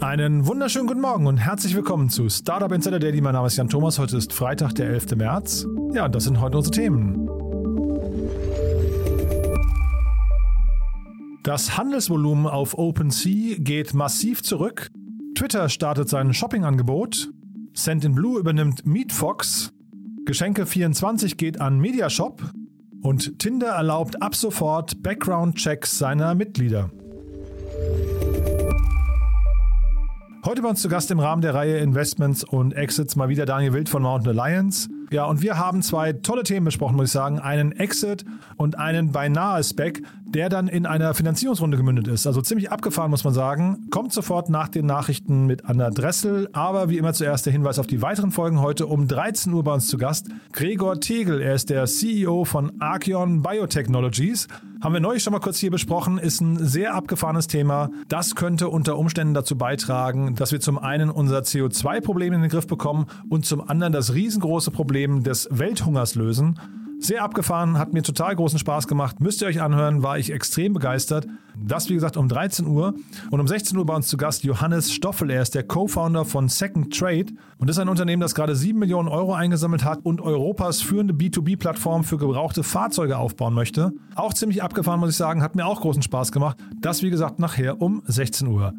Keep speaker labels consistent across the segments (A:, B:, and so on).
A: Einen wunderschönen guten Morgen und herzlich willkommen zu Startup Insider Daily. Mein Name ist Jan Thomas. Heute ist Freitag, der 11. März. Ja, das sind heute unsere Themen. Das Handelsvolumen auf OpenSea geht massiv zurück. Twitter startet sein Shopping-Angebot. Sendinblue übernimmt MeetFox. Geschenke24 geht an Mediashop. Und Tinder erlaubt ab sofort Background-Checks seiner Mitglieder. Heute bei uns zu Gast im Rahmen der Reihe Investments und Exits mal wieder Daniel Wild von Mountain Alliance. Ja, und wir haben zwei tolle Themen besprochen, muss ich sagen. Einen Exit und einen beinahe Spec, der dann in einer Finanzierungsrunde gemündet ist. Also ziemlich abgefahren, muss man sagen. Kommt sofort nach den Nachrichten mit Anna Dressel. Aber wie immer zuerst der Hinweis auf die weiteren Folgen. Heute um 13 Uhr bei uns zu Gast Gregor Tegel. Er ist der CEO von Archeon Biotechnologies. Haben wir neulich schon mal kurz hier besprochen, ist ein sehr abgefahrenes Thema. Das könnte unter Umständen dazu beitragen, dass wir zum einen unser CO2-Problem in den Griff bekommen und zum anderen das riesengroße Problem des Welthungers lösen. Sehr abgefahren, hat mir total großen Spaß gemacht. Müsst ihr euch anhören, war ich extrem begeistert. Das, wie gesagt, um 13 Uhr. Und um 16 Uhr bei uns zu Gast Johannes Stoffel. Er ist der Co-Founder von Second Trade und ist ein Unternehmen, das gerade 7 Millionen Euro eingesammelt hat und Europas führende B2B-Plattform für gebrauchte Fahrzeuge aufbauen möchte. Auch ziemlich abgefahren, muss ich sagen. Hat mir auch großen Spaß gemacht. Das, wie gesagt, nachher um 16 Uhr.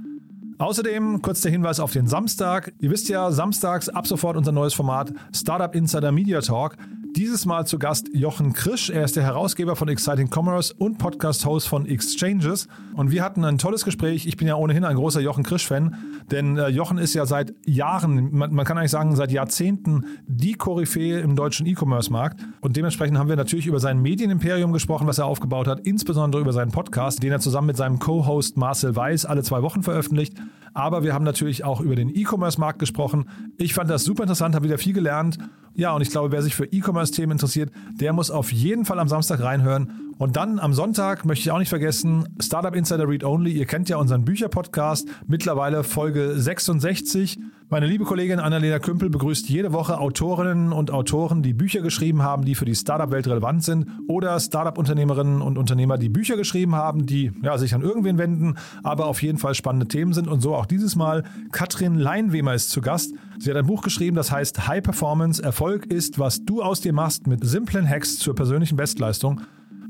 A: Außerdem kurz der Hinweis auf den Samstag. Ihr wisst ja, samstags ab sofort unser neues Format Startup Insider Media Talk. Dieses Mal zu Gast Jochen Krisch. Er ist der Herausgeber von Exciting Commerce und Podcast-Host von Exchanges. Und wir hatten ein tolles Gespräch. Ich bin ja ohnehin ein großer Jochen Krisch-Fan, denn äh, Jochen ist ja seit Jahren, man, man, kann eigentlich sagen, seit Jahrzehnten die Koryphäe im deutschen E-Commerce-Markt. Und dementsprechend haben wir natürlich über sein Medienimperium gesprochen, was er aufgebaut hat, insbesondere über seinen Podcast, den er zusammen mit seinem Co-Host Marcel Weiß alle zwei Wochen veröffentlicht. Aber wir haben natürlich auch über den E-Commerce-Markt gesprochen. Ich fand das super interessant, habe wieder viel gelernt ja, und ich glaube, wer sich für E-Commerce-Themen interessiert, der muss auf jeden Fall am Samstag reinhören. Und dann am Sonntag möchte ich auch nicht vergessen, Startup Insider Read Only. Ihr kennt ja unseren Bücherpodcast, mittlerweile Folge 66. Meine liebe Kollegin Annalena Kümpel begrüßt jede Woche Autorinnen und Autoren, die Bücher geschrieben haben, die für die Startup-Welt relevant sind oder Startup-Unternehmerinnen und Unternehmer, die Bücher geschrieben haben, die ja, sich an irgendwen wenden, aber auf jeden Fall spannende Themen sind. Und so auch dieses Mal. Katrin Leinwemer ist zu Gast. Sie hat ein Buch geschrieben, das heißt High Performance. Erfolg ist, was du aus dir machst mit simplen Hacks zur persönlichen Bestleistung.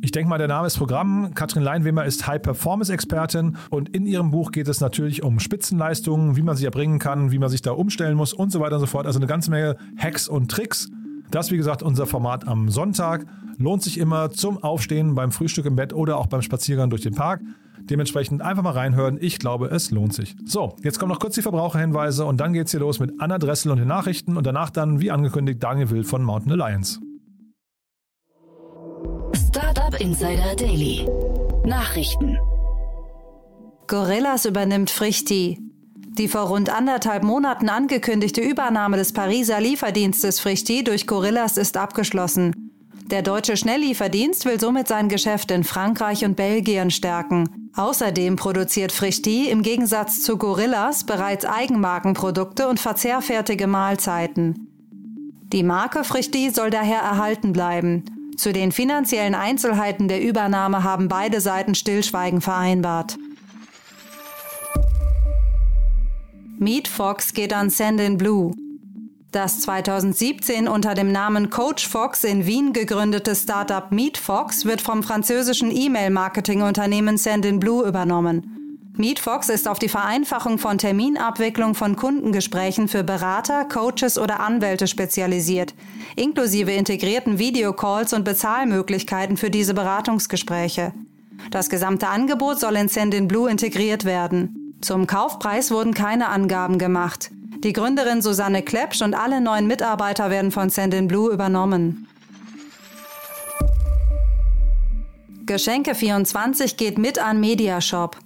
A: Ich denke mal, der Name ist Programm. Katrin Leinwemer ist High-Performance-Expertin und in ihrem Buch geht es natürlich um Spitzenleistungen, wie man sie erbringen kann, wie man sich da umstellen muss und so weiter und so fort. Also eine ganze Menge Hacks und Tricks. Das, wie gesagt, unser Format am Sonntag. Lohnt sich immer zum Aufstehen, beim Frühstück im Bett oder auch beim Spaziergang durch den Park. Dementsprechend einfach mal reinhören. Ich glaube, es lohnt sich. So, jetzt kommen noch kurz die Verbraucherhinweise und dann geht's hier los mit Anna Dressel und den Nachrichten und danach dann, wie angekündigt, Daniel Will von Mountain Alliance.
B: Insider Daily. Nachrichten.
C: Gorillas übernimmt Frichti. Die vor rund anderthalb Monaten angekündigte Übernahme des Pariser Lieferdienstes Frichti durch Gorillas ist abgeschlossen. Der deutsche Schnelllieferdienst will somit sein Geschäft in Frankreich und Belgien stärken. Außerdem produziert Frichti im Gegensatz zu Gorillas bereits Eigenmarkenprodukte und verzehrfertige Mahlzeiten. Die Marke Frichti soll daher erhalten bleiben. Zu den finanziellen Einzelheiten der Übernahme haben beide Seiten Stillschweigen vereinbart. Meet Fox geht an Send Blue. Das 2017 unter dem Namen Coach Fox in Wien gegründete Startup MeetFox wird vom französischen E-Mail-Marketing-Unternehmen Sendinblue übernommen. MeetFox ist auf die Vereinfachung von Terminabwicklung von Kundengesprächen für Berater, Coaches oder Anwälte spezialisiert, inklusive integrierten Videocalls und Bezahlmöglichkeiten für diese Beratungsgespräche. Das gesamte Angebot soll in Sendinblue integriert werden. Zum Kaufpreis wurden keine Angaben gemacht. Die Gründerin Susanne Klepsch und alle neuen Mitarbeiter werden von Sendinblue übernommen. Geschenke24 geht mit an Mediashop.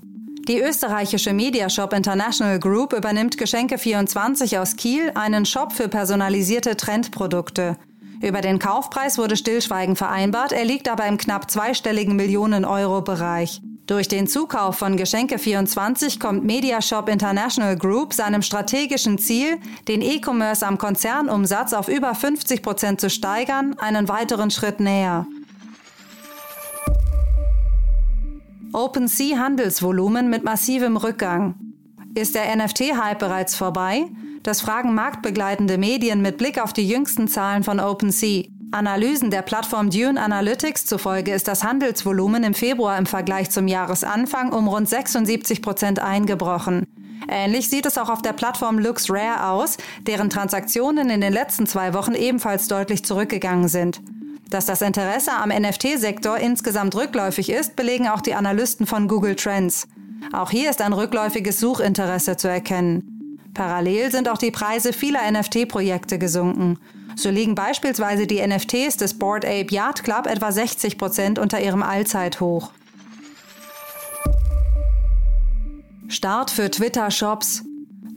C: Die österreichische Mediashop International Group übernimmt Geschenke24 aus Kiel, einen Shop für personalisierte Trendprodukte. Über den Kaufpreis wurde Stillschweigen vereinbart, er liegt aber im knapp zweistelligen Millionen-Euro-Bereich. Durch den Zukauf von Geschenke24 kommt Mediashop International Group seinem strategischen Ziel, den E-Commerce am Konzernumsatz auf über 50 Prozent zu steigern, einen weiteren Schritt näher. OpenSea Handelsvolumen mit massivem Rückgang. Ist der NFT-Hype bereits vorbei? Das fragen marktbegleitende Medien mit Blick auf die jüngsten Zahlen von OpenSea. Analysen der Plattform Dune Analytics zufolge ist das Handelsvolumen im Februar im Vergleich zum Jahresanfang um rund 76 Prozent eingebrochen. Ähnlich sieht es auch auf der Plattform LuxRare aus, deren Transaktionen in den letzten zwei Wochen ebenfalls deutlich zurückgegangen sind. Dass das Interesse am NFT-Sektor insgesamt rückläufig ist, belegen auch die Analysten von Google Trends. Auch hier ist ein rückläufiges Suchinteresse zu erkennen. Parallel sind auch die Preise vieler NFT-Projekte gesunken. So liegen beispielsweise die NFTs des Board Ape Yacht Club etwa 60 Prozent unter ihrem Allzeithoch. Start für Twitter-Shops.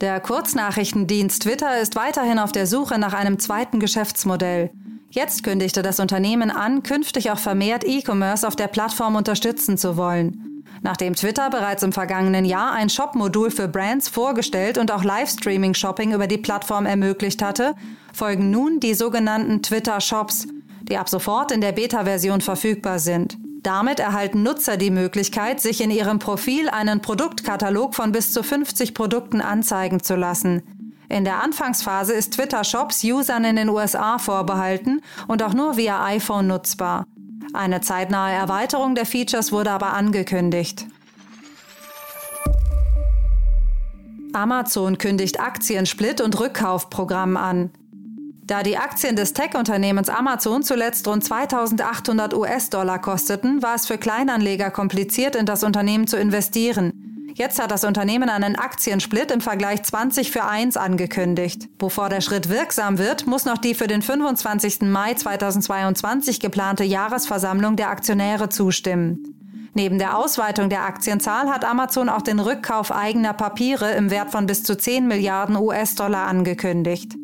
C: Der Kurznachrichtendienst Twitter ist weiterhin auf der Suche nach einem zweiten Geschäftsmodell. Jetzt kündigte das Unternehmen an, künftig auch vermehrt E-Commerce auf der Plattform unterstützen zu wollen. Nachdem Twitter bereits im vergangenen Jahr ein Shop-Modul für Brands vorgestellt und auch Livestreaming-Shopping über die Plattform ermöglicht hatte, folgen nun die sogenannten Twitter-Shops, die ab sofort in der Beta-Version verfügbar sind. Damit erhalten Nutzer die Möglichkeit, sich in ihrem Profil einen Produktkatalog von bis zu 50 Produkten anzeigen zu lassen. In der Anfangsphase ist Twitter Shops Usern in den USA vorbehalten und auch nur via iPhone nutzbar. Eine zeitnahe Erweiterung der Features wurde aber angekündigt. Amazon kündigt Aktiensplit und Rückkaufprogramm an. Da die Aktien des Tech-Unternehmens Amazon zuletzt rund 2800 US-Dollar kosteten, war es für Kleinanleger kompliziert, in das Unternehmen zu investieren. Jetzt hat das Unternehmen einen Aktiensplit im Vergleich 20 für 1 angekündigt. Bevor der Schritt wirksam wird, muss noch die für den 25. Mai 2022 geplante Jahresversammlung der Aktionäre zustimmen. Neben der Ausweitung der Aktienzahl hat Amazon auch den Rückkauf eigener Papiere im Wert von bis zu 10 Milliarden US-Dollar angekündigt.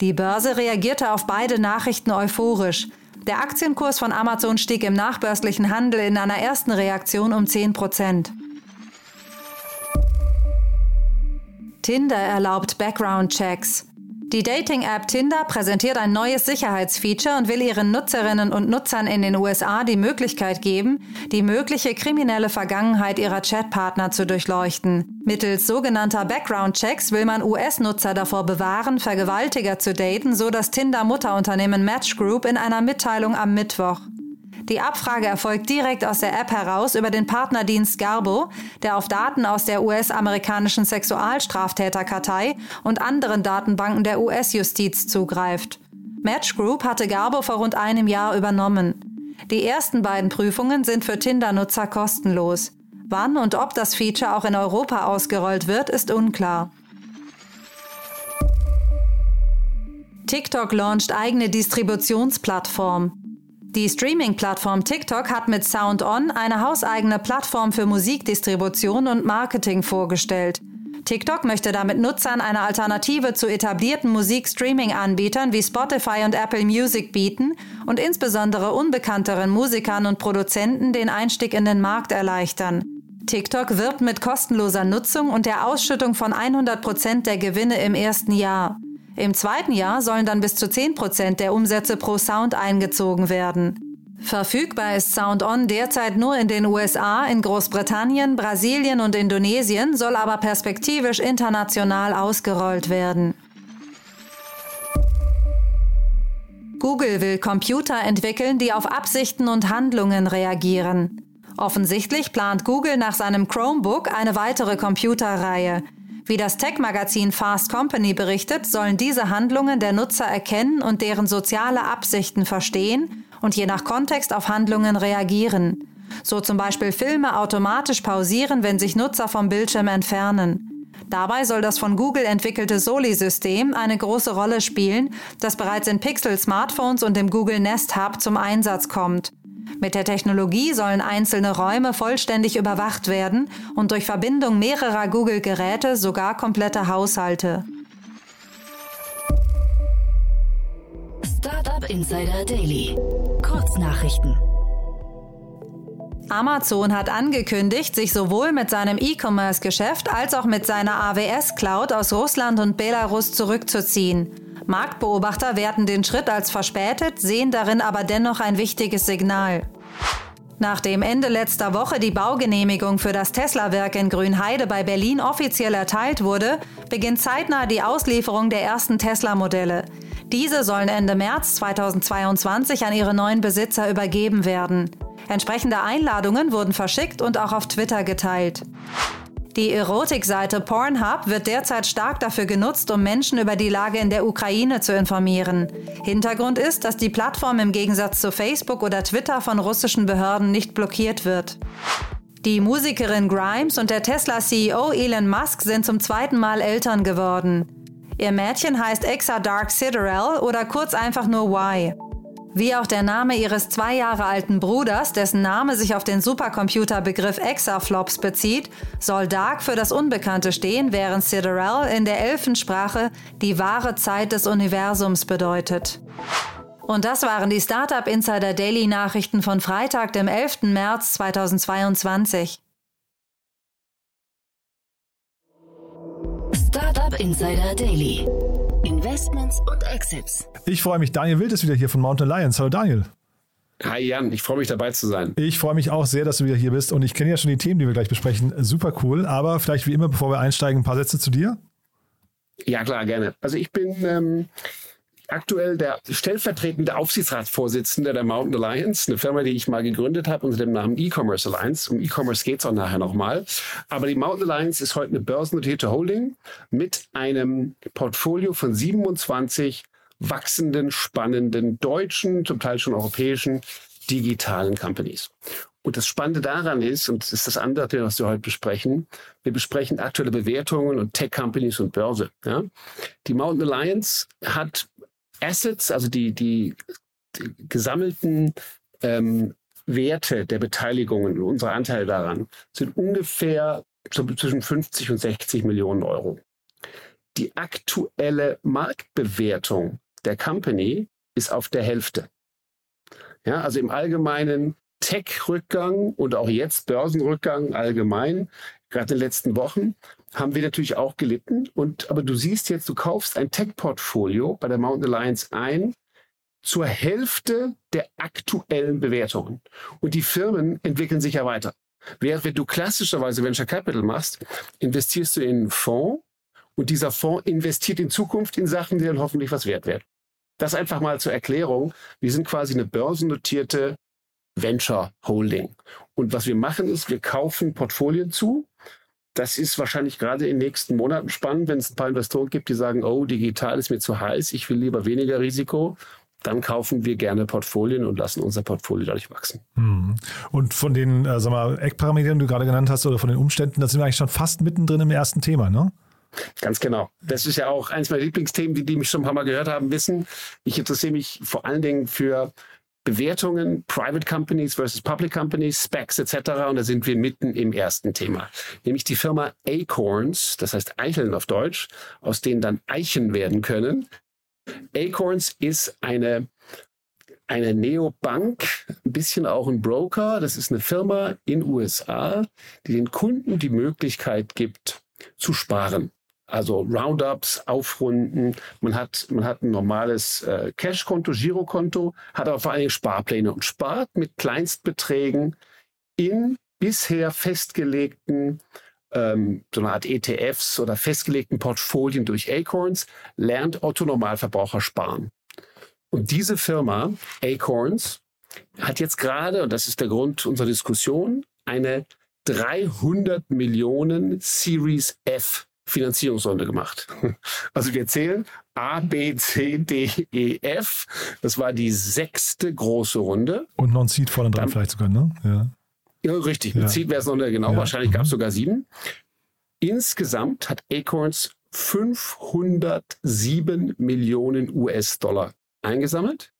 C: Die Börse reagierte auf beide Nachrichten euphorisch. Der Aktienkurs von Amazon stieg im nachbörslichen Handel in einer ersten Reaktion um 10 Prozent. Tinder erlaubt Background-Checks. Die Dating-App Tinder präsentiert ein neues Sicherheitsfeature und will ihren Nutzerinnen und Nutzern in den USA die Möglichkeit geben, die mögliche kriminelle Vergangenheit ihrer Chatpartner zu durchleuchten. Mittels sogenannter Background-Checks will man US-Nutzer davor bewahren, Vergewaltiger zu daten, so das Tinder-Mutterunternehmen Match Group in einer Mitteilung am Mittwoch. Die Abfrage erfolgt direkt aus der App heraus über den Partnerdienst Garbo, der auf Daten aus der US-amerikanischen Sexualstraftäterkartei und anderen Datenbanken der US-Justiz zugreift. Match Group hatte Garbo vor rund einem Jahr übernommen. Die ersten beiden Prüfungen sind für Tinder-Nutzer kostenlos. Wann und ob das Feature auch in Europa ausgerollt wird, ist unklar. TikTok launcht eigene Distributionsplattform. Die Streaming-Plattform TikTok hat mit Sound On eine hauseigene Plattform für Musikdistribution und Marketing vorgestellt. TikTok möchte damit Nutzern eine Alternative zu etablierten Musikstreaming-Anbietern wie Spotify und Apple Music bieten und insbesondere unbekannteren Musikern und Produzenten den Einstieg in den Markt erleichtern. TikTok wirbt mit kostenloser Nutzung und der Ausschüttung von 100 Prozent der Gewinne im ersten Jahr. Im zweiten Jahr sollen dann bis zu 10 Prozent der Umsätze pro Sound eingezogen werden. Verfügbar ist Sound On derzeit nur in den USA, in Großbritannien, Brasilien und Indonesien, soll aber perspektivisch international ausgerollt werden. Google will Computer entwickeln, die auf Absichten und Handlungen reagieren. Offensichtlich plant Google nach seinem Chromebook eine weitere Computerreihe. Wie das Tech-Magazin Fast Company berichtet, sollen diese Handlungen der Nutzer erkennen und deren soziale Absichten verstehen und je nach Kontext auf Handlungen reagieren. So zum Beispiel Filme automatisch pausieren, wenn sich Nutzer vom Bildschirm entfernen. Dabei soll das von Google entwickelte Soli-System eine große Rolle spielen, das bereits in Pixel-Smartphones und im Google Nest Hub zum Einsatz kommt. Mit der Technologie sollen einzelne Räume vollständig überwacht werden und durch Verbindung mehrerer Google-Geräte sogar komplette Haushalte.
B: Startup Insider Daily. Kurznachrichten.
C: Amazon hat angekündigt, sich sowohl mit seinem E-Commerce-Geschäft als auch mit seiner AWS-Cloud aus Russland und Belarus zurückzuziehen. Marktbeobachter werten den Schritt als verspätet, sehen darin aber dennoch ein wichtiges Signal. Nachdem Ende letzter Woche die Baugenehmigung für das Tesla-Werk in Grünheide bei Berlin offiziell erteilt wurde, beginnt zeitnah die Auslieferung der ersten Tesla-Modelle. Diese sollen Ende März 2022 an ihre neuen Besitzer übergeben werden. Entsprechende Einladungen wurden verschickt und auch auf Twitter geteilt. Die Erotikseite Pornhub wird derzeit stark dafür genutzt, um Menschen über die Lage in der Ukraine zu informieren. Hintergrund ist, dass die Plattform im Gegensatz zu Facebook oder Twitter von russischen Behörden nicht blockiert wird. Die Musikerin Grimes und der Tesla-CEO Elon Musk sind zum zweiten Mal Eltern geworden. Ihr Mädchen heißt Exa Dark Siderel oder kurz einfach nur Y. Wie auch der Name ihres zwei Jahre alten Bruders, dessen Name sich auf den Supercomputerbegriff Exaflops bezieht, soll Dark für das Unbekannte stehen, während Siderel in der Elfensprache die wahre Zeit des Universums bedeutet. Und das waren die Startup Insider Daily Nachrichten von Freitag, dem 11. März 2022.
B: Startup Insider Daily. Investments und Exits.
A: Ich freue mich. Daniel Wild ist wieder hier von Mountain Lions. Hallo Daniel.
D: Hi Jan, ich freue mich dabei zu sein.
A: Ich freue mich auch sehr, dass du wieder hier bist und ich kenne ja schon die Themen, die wir gleich besprechen. Super cool, aber vielleicht wie immer, bevor wir einsteigen, ein paar Sätze zu dir.
D: Ja klar, gerne. Also ich bin ähm, aktuell der stellvertretende Aufsichtsratsvorsitzende der Mountain Alliance, eine Firma, die ich mal gegründet habe unter dem Namen E-Commerce Alliance. Um E-Commerce geht es auch nachher nochmal. Aber die Mountain Alliance ist heute eine börsennotierte Holding mit einem Portfolio von 27 wachsenden, spannenden deutschen, zum Teil schon europäischen digitalen Companies. Und das Spannende daran ist, und das ist das andere, was wir heute besprechen, wir besprechen aktuelle Bewertungen und Tech-Companies und Börse. Ja? Die Mountain Alliance hat Assets, also die, die, die gesammelten ähm, Werte der Beteiligungen, unser Anteil daran, sind ungefähr so zwischen 50 und 60 Millionen Euro. Die aktuelle Marktbewertung der Company ist auf der Hälfte. Ja, also im allgemeinen Tech-Rückgang und auch jetzt Börsenrückgang allgemein, gerade in den letzten Wochen, haben wir natürlich auch gelitten. Und, aber du siehst jetzt, du kaufst ein Tech-Portfolio bei der Mountain Alliance ein zur Hälfte der aktuellen Bewertungen. Und die Firmen entwickeln sich ja weiter. Während wenn du klassischerweise Venture Capital machst, investierst du in einen Fonds und dieser Fonds investiert in Zukunft in Sachen, die dann hoffentlich was wert werden. Das einfach mal zur Erklärung. Wir sind quasi eine börsennotierte Venture Holding. Und was wir machen ist, wir kaufen Portfolien zu das ist wahrscheinlich gerade in den nächsten Monaten spannend, wenn es ein paar Investoren gibt, die sagen, oh, digital ist mir zu heiß, ich will lieber weniger Risiko. Dann kaufen wir gerne Portfolien und lassen unser Portfolio dadurch wachsen.
A: Hm. Und von den äh, sag mal, Eckparametern, die du gerade genannt hast, oder von den Umständen, da sind wir eigentlich schon fast mittendrin im ersten Thema, ne?
D: Ganz genau. Das ist ja auch eins meiner Lieblingsthemen, die, die mich schon ein paar Mal gehört haben, wissen. Ich interessiere mich vor allen Dingen für Bewertungen, Private Companies versus Public Companies, Specs etc. Und da sind wir mitten im ersten Thema, nämlich die Firma Acorns, das heißt Eicheln auf Deutsch, aus denen dann Eichen werden können. Acorns ist eine eine Neobank, ein bisschen auch ein Broker. Das ist eine Firma in USA, die den Kunden die Möglichkeit gibt, zu sparen. Also Roundups, Aufrunden. Man hat, man hat ein normales äh, Cash-Konto, Girokonto, hat aber vor allem Sparpläne und spart mit Kleinstbeträgen in bisher festgelegten ähm, so eine Art ETFs oder festgelegten Portfolien durch Acorns, lernt Otto Normalverbraucher sparen. Und diese Firma, Acorns, hat jetzt gerade, und das ist der Grund unserer Diskussion, eine 300 Millionen Series F Finanzierungsrunde gemacht. Also wir zählen A, B, C, D, E, F. Das war die sechste große Runde.
A: Und noch ein Seed vorne dran vielleicht sogar, ne? Ja,
D: ja richtig. Mit Seed wäre es noch genau. Ja. Wahrscheinlich mhm. gab es sogar sieben. Insgesamt hat Acorns 507 Millionen US-Dollar eingesammelt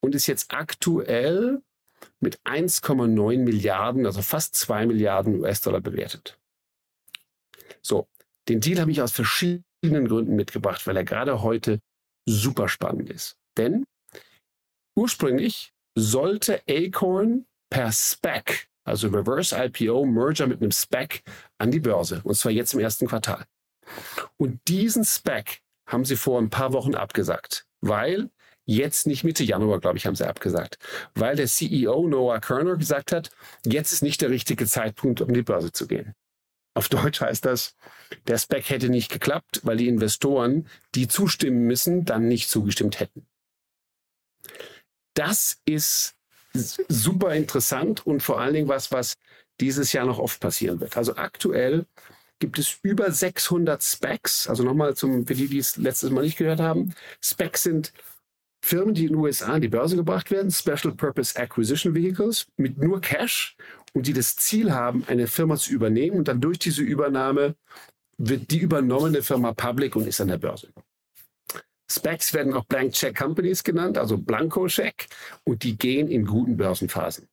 D: und ist jetzt aktuell mit 1,9 Milliarden, also fast 2 Milliarden US-Dollar bewertet. So, den Deal habe ich aus verschiedenen Gründen mitgebracht, weil er gerade heute super spannend ist. Denn ursprünglich sollte Acorn per SPAC, also Reverse IPO, Merger mit einem SPAC, an die Börse. Und zwar jetzt im ersten Quartal. Und diesen SPAC haben sie vor ein paar Wochen abgesagt, weil jetzt nicht Mitte Januar, glaube ich, haben sie abgesagt, weil der CEO Noah Kerner gesagt hat, jetzt ist nicht der richtige Zeitpunkt, um die Börse zu gehen. Auf Deutsch heißt das, der Spec hätte nicht geklappt, weil die Investoren, die zustimmen müssen, dann nicht zugestimmt hätten. Das ist super interessant und vor allen Dingen was, was dieses Jahr noch oft passieren wird. Also aktuell gibt es über 600 Specs. Also nochmal zum, für die, die es letztes Mal nicht gehört haben. Specs sind Firmen, die in den USA an die Börse gebracht werden, Special Purpose Acquisition Vehicles mit nur Cash und die das Ziel haben, eine Firma zu übernehmen und dann durch diese Übernahme wird die übernommene Firma public und ist an der Börse. Specs werden auch Blank Check Companies genannt, also Blanko-Check, und die gehen in guten Börsenphasen.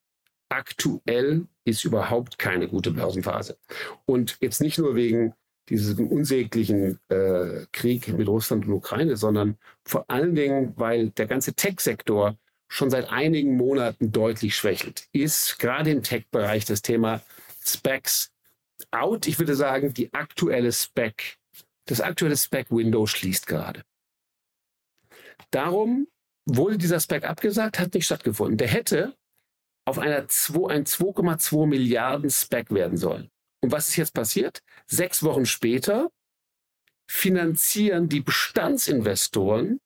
D: Aktuell ist überhaupt keine gute Börsenphase. Und jetzt nicht nur wegen diesem unsäglichen äh, Krieg mit Russland und Ukraine, sondern vor allen Dingen, weil der ganze Tech-Sektor schon seit einigen Monaten deutlich schwächelt, ist gerade im Tech-Bereich das Thema Specs out. Ich würde sagen, die aktuelle Spec, das aktuelle Spec-Window schließt gerade. Darum wurde dieser Spec abgesagt, hat nicht stattgefunden. Der hätte auf einer 2, ein 2,2 Milliarden Spec werden sollen. Und was ist jetzt passiert? Sechs Wochen später finanzieren die Bestandsinvestoren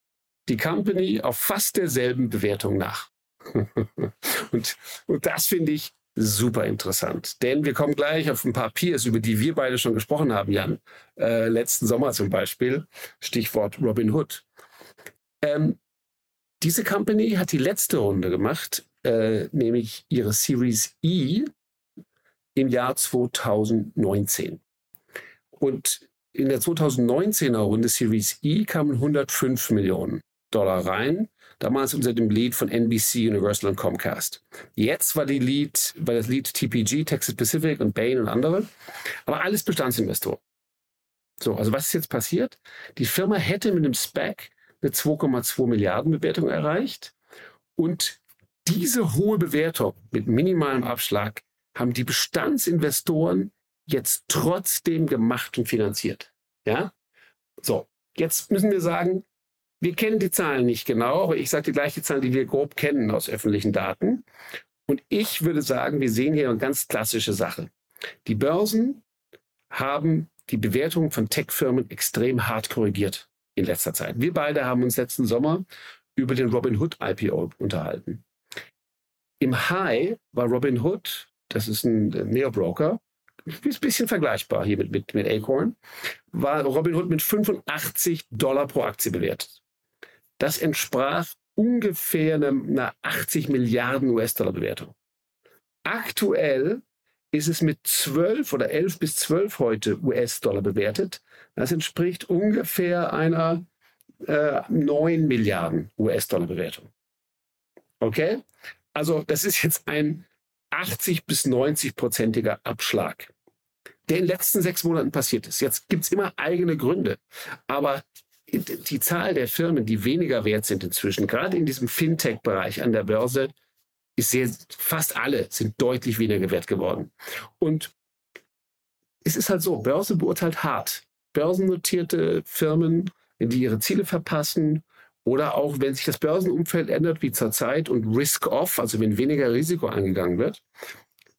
D: die Company auf fast derselben Bewertung nach. und, und das finde ich super interessant. Denn wir kommen gleich auf ein paar Peers, über die wir beide schon gesprochen haben, Jan. Äh, letzten Sommer zum Beispiel. Stichwort Robin Hood. Ähm, diese Company hat die letzte Runde gemacht, äh, nämlich ihre Series E im Jahr 2019. Und in der 2019er Runde Series E kamen 105 Millionen Dollar rein, damals unter dem Lead von NBC, Universal und Comcast. Jetzt war die Lead, war das Lead TPG, Texas Pacific und Bain und andere, aber alles Bestandsinvestoren. So, also was ist jetzt passiert? Die Firma hätte mit einem SPAC eine 2,2 Milliarden Bewertung erreicht und diese hohe Bewertung mit minimalem Abschlag haben die Bestandsinvestoren jetzt trotzdem gemacht und finanziert. Ja? So, jetzt müssen wir sagen, wir kennen die Zahlen nicht genau, aber ich sage die gleiche Zahl, die wir grob kennen aus öffentlichen Daten. Und ich würde sagen, wir sehen hier eine ganz klassische Sache. Die Börsen haben die Bewertung von Tech-Firmen extrem hart korrigiert in letzter Zeit. Wir beide haben uns letzten Sommer über den Robinhood IPO unterhalten. Im High war Robinhood das ist ein Neobroker, ist ein bisschen vergleichbar hier mit, mit, mit Acorn, war Robinhood mit 85 Dollar pro Aktie bewertet. Das entsprach ungefähr einer 80 Milliarden US-Dollar Bewertung. Aktuell ist es mit 12 oder 11 bis 12 heute US-Dollar bewertet. Das entspricht ungefähr einer äh, 9 Milliarden US-Dollar Bewertung. Okay? Also das ist jetzt ein 80 bis 90-prozentiger Abschlag, der in den letzten sechs Monaten passiert ist. Jetzt gibt es immer eigene Gründe, aber die Zahl der Firmen, die weniger wert sind inzwischen, gerade in diesem Fintech-Bereich an der Börse, ist sehr, fast alle sind deutlich weniger wert geworden. Und es ist halt so, Börse beurteilt hart. Börsennotierte Firmen, die ihre Ziele verpassen oder auch, wenn sich das Börsenumfeld ändert, wie zurzeit, und Risk-Off, also wenn weniger Risiko angegangen wird,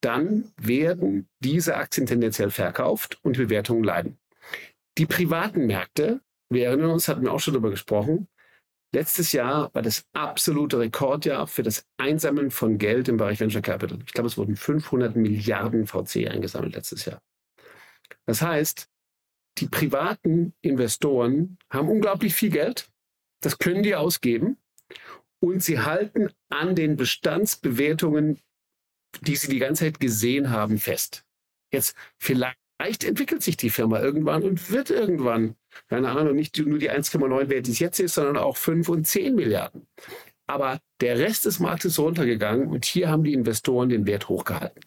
D: dann werden diese Aktien tendenziell verkauft und die Bewertungen leiden. Die privaten Märkte, wir erinnern uns, hatten wir auch schon darüber gesprochen, letztes Jahr war das absolute Rekordjahr für das Einsammeln von Geld im Bereich Venture Capital. Ich glaube, es wurden 500 Milliarden VC eingesammelt letztes Jahr. Das heißt, die privaten Investoren haben unglaublich viel Geld das können die ausgeben. Und sie halten an den Bestandsbewertungen, die sie die ganze Zeit gesehen haben, fest. Jetzt vielleicht entwickelt sich die Firma irgendwann und wird irgendwann, keine Ahnung, nicht nur die 1,9 Wert, die es jetzt ist, sondern auch 5 und 10 Milliarden. Aber der Rest des Marktes ist runtergegangen und hier haben die Investoren den Wert hochgehalten.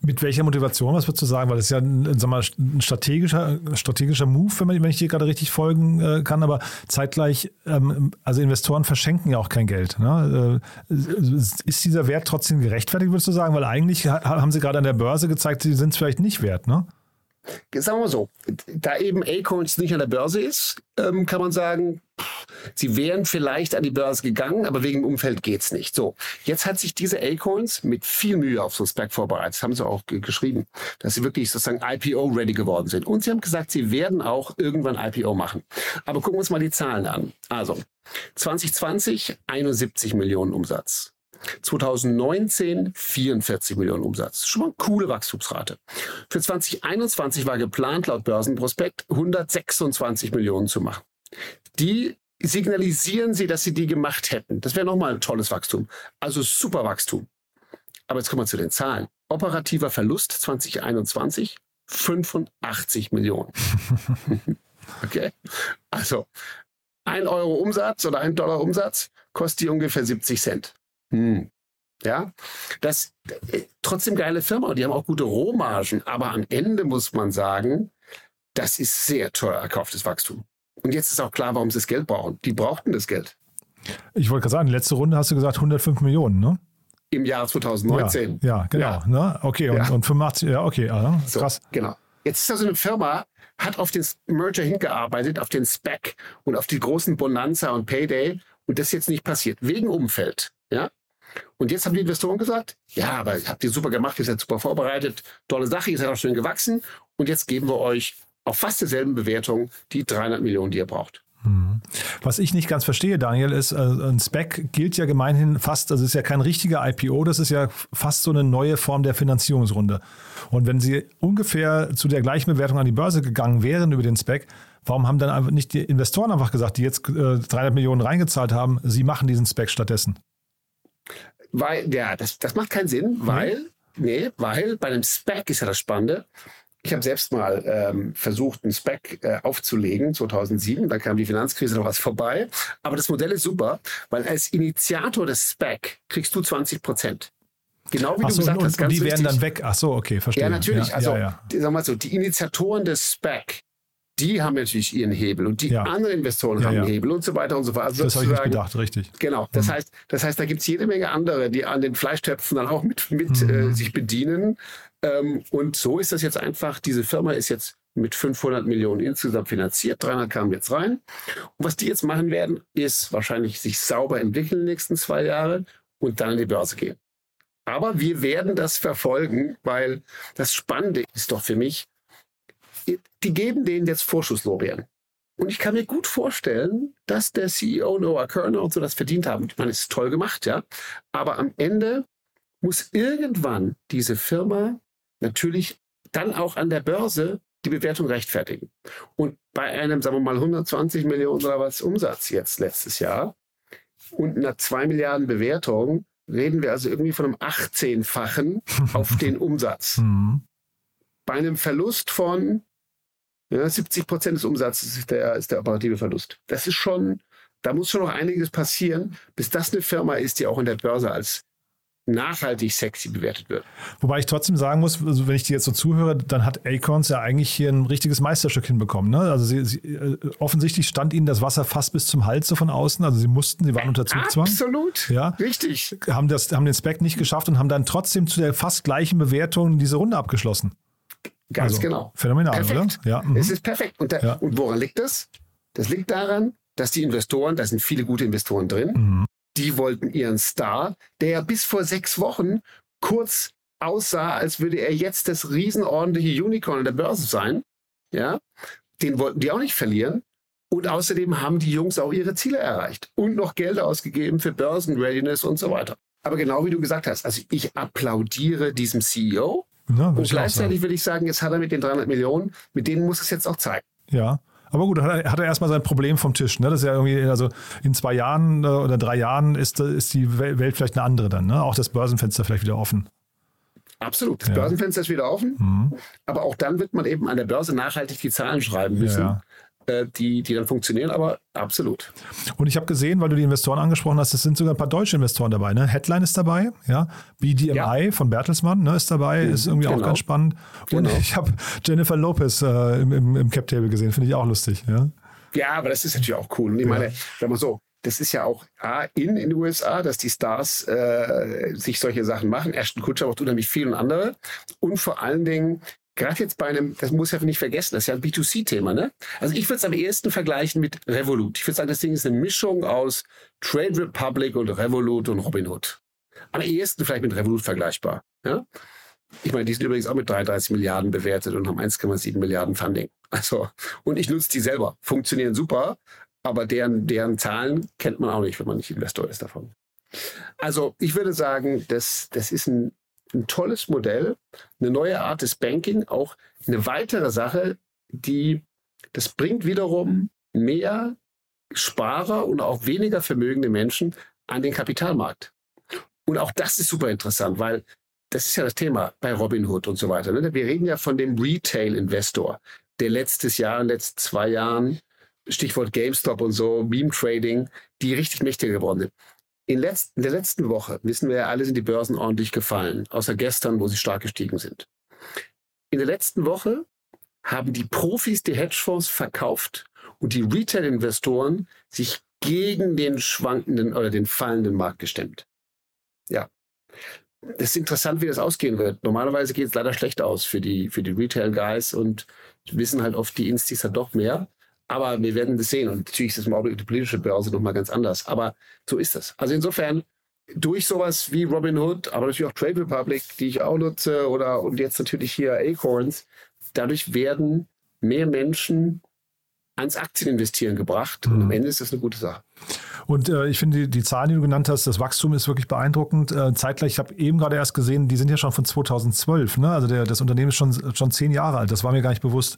A: Mit welcher Motivation, was würdest du sagen? Weil das ist ja ein, mal, ein strategischer, strategischer Move, wenn, man, wenn ich dir gerade richtig folgen äh, kann, aber zeitgleich, ähm, also Investoren verschenken ja auch kein Geld. Ne? Äh, ist dieser Wert trotzdem gerechtfertigt, würdest du sagen? Weil eigentlich haben sie gerade an der Börse gezeigt, sie sind es vielleicht nicht wert, ne?
D: Sagen wir so, da eben Acorns nicht an der Börse ist, ähm, kann man sagen, sie wären vielleicht an die Börse gegangen, aber wegen dem Umfeld geht's nicht. So, jetzt hat sich diese Acorns mit viel Mühe auf so vorbereitet. Das haben sie auch geschrieben, dass sie wirklich sozusagen IPO-ready geworden sind. Und sie haben gesagt, sie werden auch irgendwann IPO machen. Aber gucken wir uns mal die Zahlen an. Also, 2020 71 Millionen Umsatz. 2019 44 Millionen Umsatz. Schon mal eine coole Wachstumsrate. Für 2021 war geplant, laut Börsenprospekt 126 Millionen zu machen. Die signalisieren sie, dass sie die gemacht hätten. Das wäre nochmal ein tolles Wachstum. Also super Wachstum. Aber jetzt kommen wir zu den Zahlen. Operativer Verlust 2021 85 Millionen. okay. Also ein Euro Umsatz oder ein Dollar Umsatz kostet die ungefähr 70 Cent. Hm. Ja, das äh, trotzdem geile Firma und die haben auch gute Rohmargen, aber am Ende muss man sagen, das ist sehr teuer erkauftes Wachstum. Und jetzt ist auch klar, warum sie das Geld brauchen. Die brauchten das Geld.
A: Ich wollte gerade sagen, letzte Runde hast du gesagt 105 Millionen, ne?
D: Im Jahr 2019.
A: Ja, ja genau. Ja. Ne? Okay, und, ja. und 85, ja, okay, also, krass.
D: So, genau. Jetzt ist also eine Firma, hat auf den Merger hingearbeitet, auf den Spec und auf die großen Bonanza und Payday und das ist jetzt nicht passiert, wegen Umfeld. Ja? Und jetzt haben die Investoren gesagt, ja, aber habt ihr super gemacht, ihr seid super vorbereitet, tolle Sache, ihr seid auch schön gewachsen und jetzt geben wir euch auf fast derselben Bewertung die 300 Millionen, die ihr braucht.
A: Hm. Was ich nicht ganz verstehe, Daniel, ist, äh, ein SPEC gilt ja gemeinhin fast, also ist ja kein richtiger IPO, das ist ja fast so eine neue Form der Finanzierungsrunde. Und wenn Sie ungefähr zu der gleichen Bewertung an die Börse gegangen wären über den SPEC, warum haben dann einfach nicht die Investoren einfach gesagt, die jetzt 300 äh, Millionen reingezahlt haben, sie machen diesen SPEC stattdessen?
D: Weil, ja, das, das macht keinen Sinn, mhm. weil, nee, weil bei einem Spec ist ja das Spannende. Ich habe selbst mal ähm, versucht, einen Spec äh, aufzulegen, 2007. Da kam die Finanzkrise noch was vorbei. Aber das Modell ist super, weil als Initiator des Spec kriegst du 20 Prozent. Genau wie Ach du so, gesagt
A: und,
D: hast.
A: Ganz und die werden dann weg. Ach so, okay, verstehe.
D: Ja, natürlich. Ja, also, ja, ja. Wir mal so, die Initiatoren des Spec die haben natürlich ihren Hebel und die ja. anderen Investoren ja, haben ja. einen Hebel und so weiter und so fort.
A: Also das habe ich nicht gedacht, richtig.
D: Genau. Das mhm. heißt, das heißt, da gibt es jede Menge andere, die an den Fleischtöpfen dann auch mit, mit mhm. äh, sich bedienen. Ähm, und so ist das jetzt einfach. Diese Firma ist jetzt mit 500 Millionen insgesamt finanziert. 300 kamen jetzt rein. Und was die jetzt machen werden, ist wahrscheinlich sich sauber entwickeln in den nächsten zwei Jahren und dann an die Börse gehen. Aber wir werden das verfolgen, weil das Spannende ist doch für mich, die geben denen jetzt Vorschusslorbeeren. Und ich kann mir gut vorstellen, dass der CEO Noah Kerner und so das verdient haben. Ich meine, es ist toll gemacht, ja. Aber am Ende muss irgendwann diese Firma natürlich dann auch an der Börse die Bewertung rechtfertigen. Und bei einem, sagen wir mal, 120 Millionen oder was Umsatz jetzt letztes Jahr und einer 2 Milliarden Bewertung reden wir also irgendwie von einem 18-fachen auf den Umsatz. Mhm. Bei einem Verlust von ja, 70 Prozent des Umsatzes ist der, ist der operative Verlust. Das ist schon, da muss schon noch einiges passieren, bis das eine Firma ist, die auch in der Börse als nachhaltig sexy bewertet wird.
A: Wobei ich trotzdem sagen muss, also wenn ich dir jetzt so zuhöre, dann hat Acorns ja eigentlich hier ein richtiges Meisterstück hinbekommen. Ne? Also sie, sie, äh, offensichtlich stand ihnen das Wasser fast bis zum Hals so von außen. Also sie mussten, sie waren unter Zugzwang.
D: Absolut. Ja. Richtig.
A: Haben, das, haben den Spec nicht geschafft und haben dann trotzdem zu der fast gleichen Bewertung diese Runde abgeschlossen.
D: Ganz also, genau.
A: Phänomenal,
D: perfekt.
A: oder? Ja.
D: Mhm. Es ist perfekt. Und, da, ja. und, woran liegt das? Das liegt daran, dass die Investoren, da sind viele gute Investoren drin, mhm. die wollten ihren Star, der ja bis vor sechs Wochen kurz aussah, als würde er jetzt das riesenordentliche Unicorn an der Börse sein. Ja, den wollten die auch nicht verlieren. Und außerdem haben die Jungs auch ihre Ziele erreicht und noch Geld ausgegeben für Börsenreadiness und so weiter. Aber genau wie du gesagt hast, also ich applaudiere diesem CEO, ja, und gleichzeitig würde ich sagen, jetzt hat er mit den 300 Millionen, mit denen muss es jetzt auch zeigen.
A: Ja. Aber gut, hat er, hat er erstmal sein Problem vom Tisch. Ne? Das ist ja irgendwie, also in zwei Jahren äh, oder drei Jahren ist, ist die Welt vielleicht eine andere dann. Ne? Auch das Börsenfenster vielleicht wieder offen.
D: Absolut. Das ja. Börsenfenster ist wieder offen. Mhm. Aber auch dann wird man eben an der Börse nachhaltig die Zahlen schreiben müssen. Ja, ja. Äh, die, die dann funktionieren, aber absolut.
A: Und ich habe gesehen, weil du die Investoren angesprochen hast, es sind sogar ein paar deutsche Investoren dabei. Ne? Headline ist dabei, ja. BDMI ja. von Bertelsmann ne, ist dabei, mhm, ist irgendwie genau. auch ganz spannend. Und genau. ich habe Jennifer Lopez äh, im, im, im Cap Table gesehen, finde ich auch lustig. Ja?
D: ja, aber das ist natürlich auch cool. Und ich meine, wenn man so, das ist ja auch A, in, in den USA, dass die Stars äh, sich solche Sachen machen. Ashton Kutscher macht unheimlich viel und andere. Und vor allen Dingen, gerade jetzt bei einem, das muss ja nicht vergessen, das ist ja ein B2C-Thema, ne? Also ich würde es am ehesten vergleichen mit Revolut. Ich würde sagen, das Ding ist eine Mischung aus Trade Republic und Revolut und Robinhood. Am ehesten vielleicht mit Revolut vergleichbar, ja? Ich meine, die sind übrigens auch mit 33 Milliarden bewertet und haben 1,7 Milliarden Funding. Also, und ich nutze die selber. Funktionieren super, aber deren, deren Zahlen kennt man auch nicht, wenn man nicht Investor ist davon. Also ich würde sagen, das, das ist ein, ein tolles Modell, eine neue Art des Banking, auch eine weitere Sache, die das bringt wiederum mehr Sparer und auch weniger vermögende Menschen an den Kapitalmarkt. Und auch das ist super interessant, weil das ist ja das Thema bei Robinhood und so weiter. Ne? Wir reden ja von dem Retail-Investor, der letztes Jahr, in den letzten zwei Jahren Stichwort GameStop und so, Meme Trading, die richtig mächtig geworden sind. In, letzt, in der letzten Woche, wissen wir ja alle, sind die Börsen ordentlich gefallen, außer gestern, wo sie stark gestiegen sind. In der letzten Woche haben die Profis die Hedgefonds verkauft und die Retail-Investoren sich gegen den schwankenden oder den fallenden Markt gestemmt. Ja. Das ist interessant, wie das ausgehen wird. Normalerweise geht es leider schlecht aus für die, für die Retail-Guys und wissen halt oft die Instis halt doch mehr. Aber wir werden das sehen. Und natürlich ist das im Augenblick die politische Börse nochmal ganz anders. Aber so ist das. Also insofern, durch sowas wie Robinhood, aber natürlich auch Trade Republic, die ich auch nutze, oder und jetzt natürlich hier Acorns, dadurch werden mehr Menschen ans Aktieninvestieren gebracht. Und am mhm. Ende ist das eine gute Sache.
A: Und äh, ich finde, die, die Zahlen, die du genannt hast, das Wachstum ist wirklich beeindruckend. Äh, zeitgleich, ich habe eben gerade erst gesehen, die sind ja schon von 2012. Ne? Also der, das Unternehmen ist schon, schon zehn Jahre alt. Das war mir gar nicht bewusst.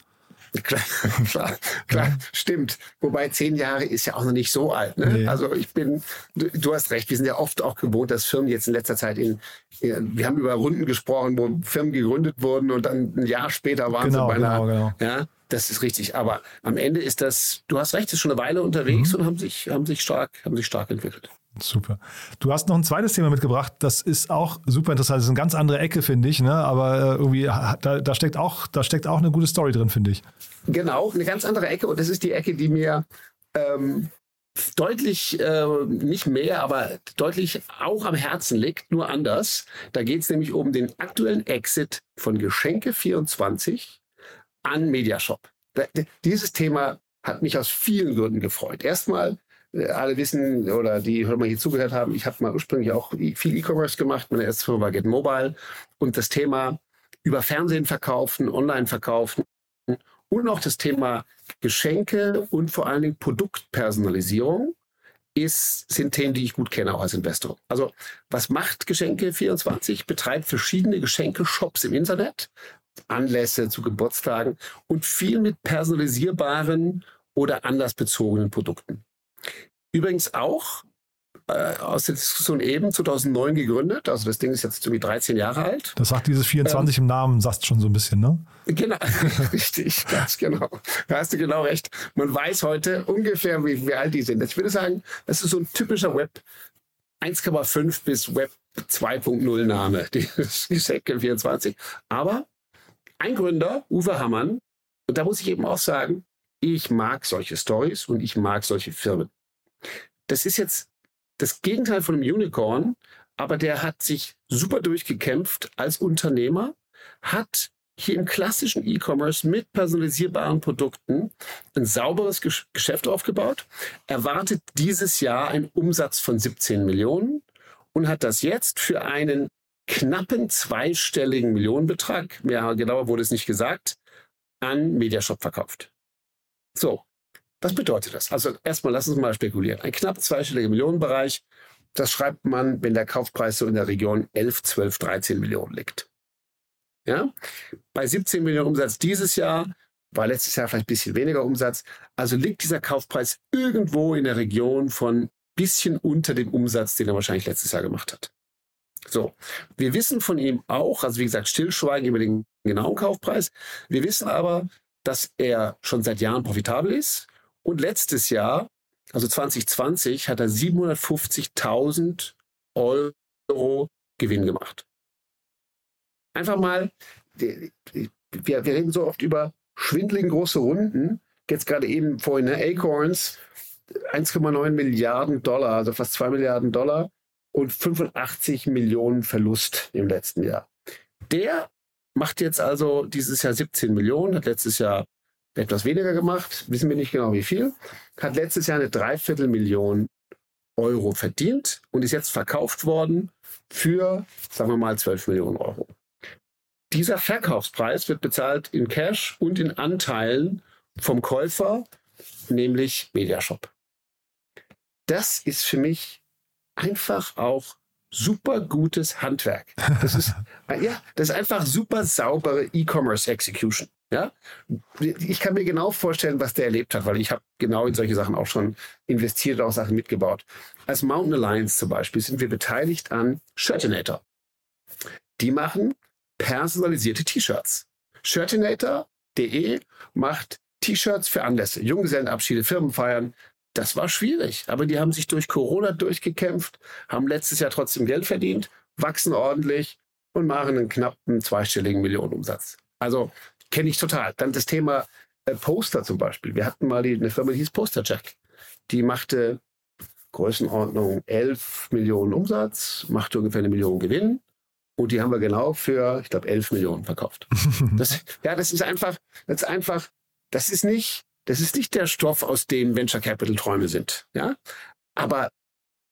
D: Klar, klar, klar stimmt. Wobei zehn Jahre ist ja auch noch nicht so alt. Ne? Nee. Also ich bin, du, du, hast recht, wir sind ja oft auch gewohnt, dass Firmen jetzt in letzter Zeit in, wir haben über Runden gesprochen, wo Firmen gegründet wurden und dann ein Jahr später waren genau, sie bei einer, genau, genau. ja, das ist richtig. Aber am Ende ist das, du hast recht, ist schon eine Weile unterwegs mhm. und haben sich, haben sich stark, haben sich stark entwickelt.
A: Super. Du hast noch ein zweites Thema mitgebracht, das ist auch super interessant. Das ist eine ganz andere Ecke, finde ich, ne? aber äh, irgendwie, da, da, steckt auch, da steckt auch eine gute Story drin, finde ich.
D: Genau, eine ganz andere Ecke und das ist die Ecke, die mir ähm, deutlich, äh, nicht mehr, aber deutlich auch am Herzen liegt, nur anders. Da geht es nämlich um den aktuellen Exit von Geschenke24 an Mediashop. Dieses Thema hat mich aus vielen Gründen gefreut. Erstmal, alle wissen oder die mal hier zugehört haben, ich habe mal ursprünglich auch viel E-Commerce gemacht. Meine erste Firma war Get Mobile. Und das Thema über Fernsehen verkaufen, online verkaufen und auch das Thema Geschenke und vor allen Dingen Produktpersonalisierung ist, sind Themen, die ich gut kenne, auch als Investor. Also, was macht Geschenke24? Betreibt verschiedene Geschenkeshops im Internet, Anlässe zu Geburtstagen und viel mit personalisierbaren oder andersbezogenen Produkten. Übrigens auch äh, aus der Diskussion eben 2009 gegründet. Also das Ding ist jetzt irgendwie 13 Jahre alt.
A: Das sagt dieses 24 ähm, im Namen, sagst schon so ein bisschen, ne?
D: Genau, richtig, ganz genau. Da hast du genau recht. Man weiß heute ungefähr, wie, wie alt die sind. Ich würde sagen, das ist so ein typischer Web 1,5 bis Web 2.0 Name, dieses Geschenke 24. Aber ein Gründer, Uwe Hammann, und da muss ich eben auch sagen, ich mag solche Stories und ich mag solche Firmen. Das ist jetzt das Gegenteil von einem Unicorn, aber der hat sich super durchgekämpft als Unternehmer, hat hier im klassischen E-Commerce mit personalisierbaren Produkten ein sauberes Geschäft aufgebaut, erwartet dieses Jahr einen Umsatz von 17 Millionen und hat das jetzt für einen knappen zweistelligen Millionenbetrag, mehr genauer wurde es nicht gesagt, an Mediashop verkauft. So, was bedeutet das? Also erstmal lass uns mal spekulieren. Ein knapp zweistelliger Millionenbereich, das schreibt man, wenn der Kaufpreis so in der Region 11, 12, 13 Millionen liegt. Ja? Bei 17 Millionen Umsatz dieses Jahr war letztes Jahr vielleicht ein bisschen weniger Umsatz. Also liegt dieser Kaufpreis irgendwo in der Region von bisschen unter dem Umsatz, den er wahrscheinlich letztes Jahr gemacht hat. So, wir wissen von ihm auch, also wie gesagt, Stillschweigen über den genauen Kaufpreis. Wir wissen aber, dass er schon seit Jahren profitabel ist. Und letztes Jahr, also 2020, hat er 750.000 Euro Gewinn gemacht. Einfach mal, wir, wir reden so oft über schwindeligen große Runden. Jetzt gerade eben vorhin, ne, Acorns, 1,9 Milliarden Dollar, also fast 2 Milliarden Dollar und 85 Millionen Verlust im letzten Jahr. Der macht jetzt also dieses Jahr 17 Millionen, hat letztes Jahr etwas weniger gemacht, wissen wir nicht genau wie viel, hat letztes Jahr eine Dreiviertelmillion Euro verdient und ist jetzt verkauft worden für, sagen wir mal, 12 Millionen Euro. Dieser Verkaufspreis wird bezahlt in Cash und in Anteilen vom Käufer, nämlich Mediashop. Das ist für mich einfach auch super gutes Handwerk. Das ist, ja, das ist einfach super saubere E-Commerce Execution. Ja, ich kann mir genau vorstellen, was der erlebt hat, weil ich habe genau in solche Sachen auch schon investiert, auch Sachen mitgebaut. Als Mountain Alliance zum Beispiel sind wir beteiligt an Shirtinator. Die machen personalisierte T-Shirts. Shirtinator.de macht T-Shirts für Anlässe, Junggesellenabschiede, Firmenfeiern. Das war schwierig, aber die haben sich durch Corona durchgekämpft, haben letztes Jahr trotzdem Geld verdient, wachsen ordentlich und machen einen knappen zweistelligen Millionenumsatz. Also kenne ich total. Dann das Thema äh, Poster zum Beispiel. Wir hatten mal die, eine Firma, die hieß Posterjack. Die machte Größenordnung 11 Millionen Umsatz, machte ungefähr eine Million Gewinn. Und die haben wir genau für, ich glaube, 11 Millionen verkauft. Das, ja, das ist einfach, das ist einfach, das ist nicht, das ist nicht der Stoff, aus dem Venture Capital Träume sind. Ja, aber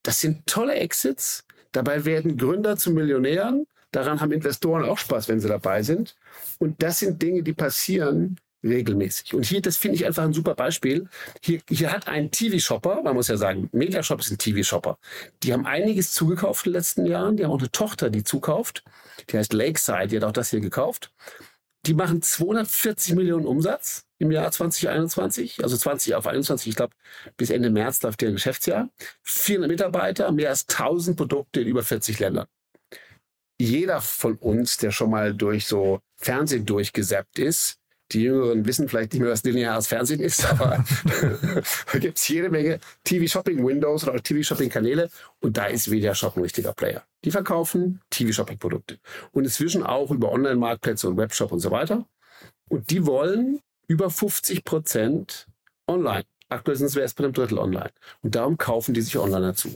D: das sind tolle Exits. Dabei werden Gründer zu Millionären. Daran haben Investoren auch Spaß, wenn sie dabei sind. Und das sind Dinge, die passieren regelmäßig. Und hier, das finde ich einfach ein super Beispiel. Hier, hier hat ein TV-Shopper, man muss ja sagen, Mediashop ist ein TV-Shopper. Die haben einiges zugekauft in den letzten Jahren. Die haben auch eine Tochter, die zukauft. Die heißt Lakeside, die hat auch das hier gekauft. Die machen 240 Millionen Umsatz im Jahr 2021, also 20 auf 21, ich glaube, bis Ende März läuft der Geschäftsjahr. 400 Mitarbeiter, mehr als 1000 Produkte in über 40 Ländern. Jeder von uns, der schon mal durch so Fernsehen durchgesäppt ist, die Jüngeren wissen vielleicht nicht mehr, was lineares Fernsehen ist, aber da gibt es jede Menge TV-Shopping-Windows oder TV-Shopping-Kanäle und da ist Mediashop ein richtiger Player. Die verkaufen TV-Shopping-Produkte und inzwischen auch über Online-Marktplätze und Webshop und so weiter. Und die wollen über 50 Prozent online. Aktuell sind es erst bei einem Drittel online. Und darum kaufen die sich online dazu.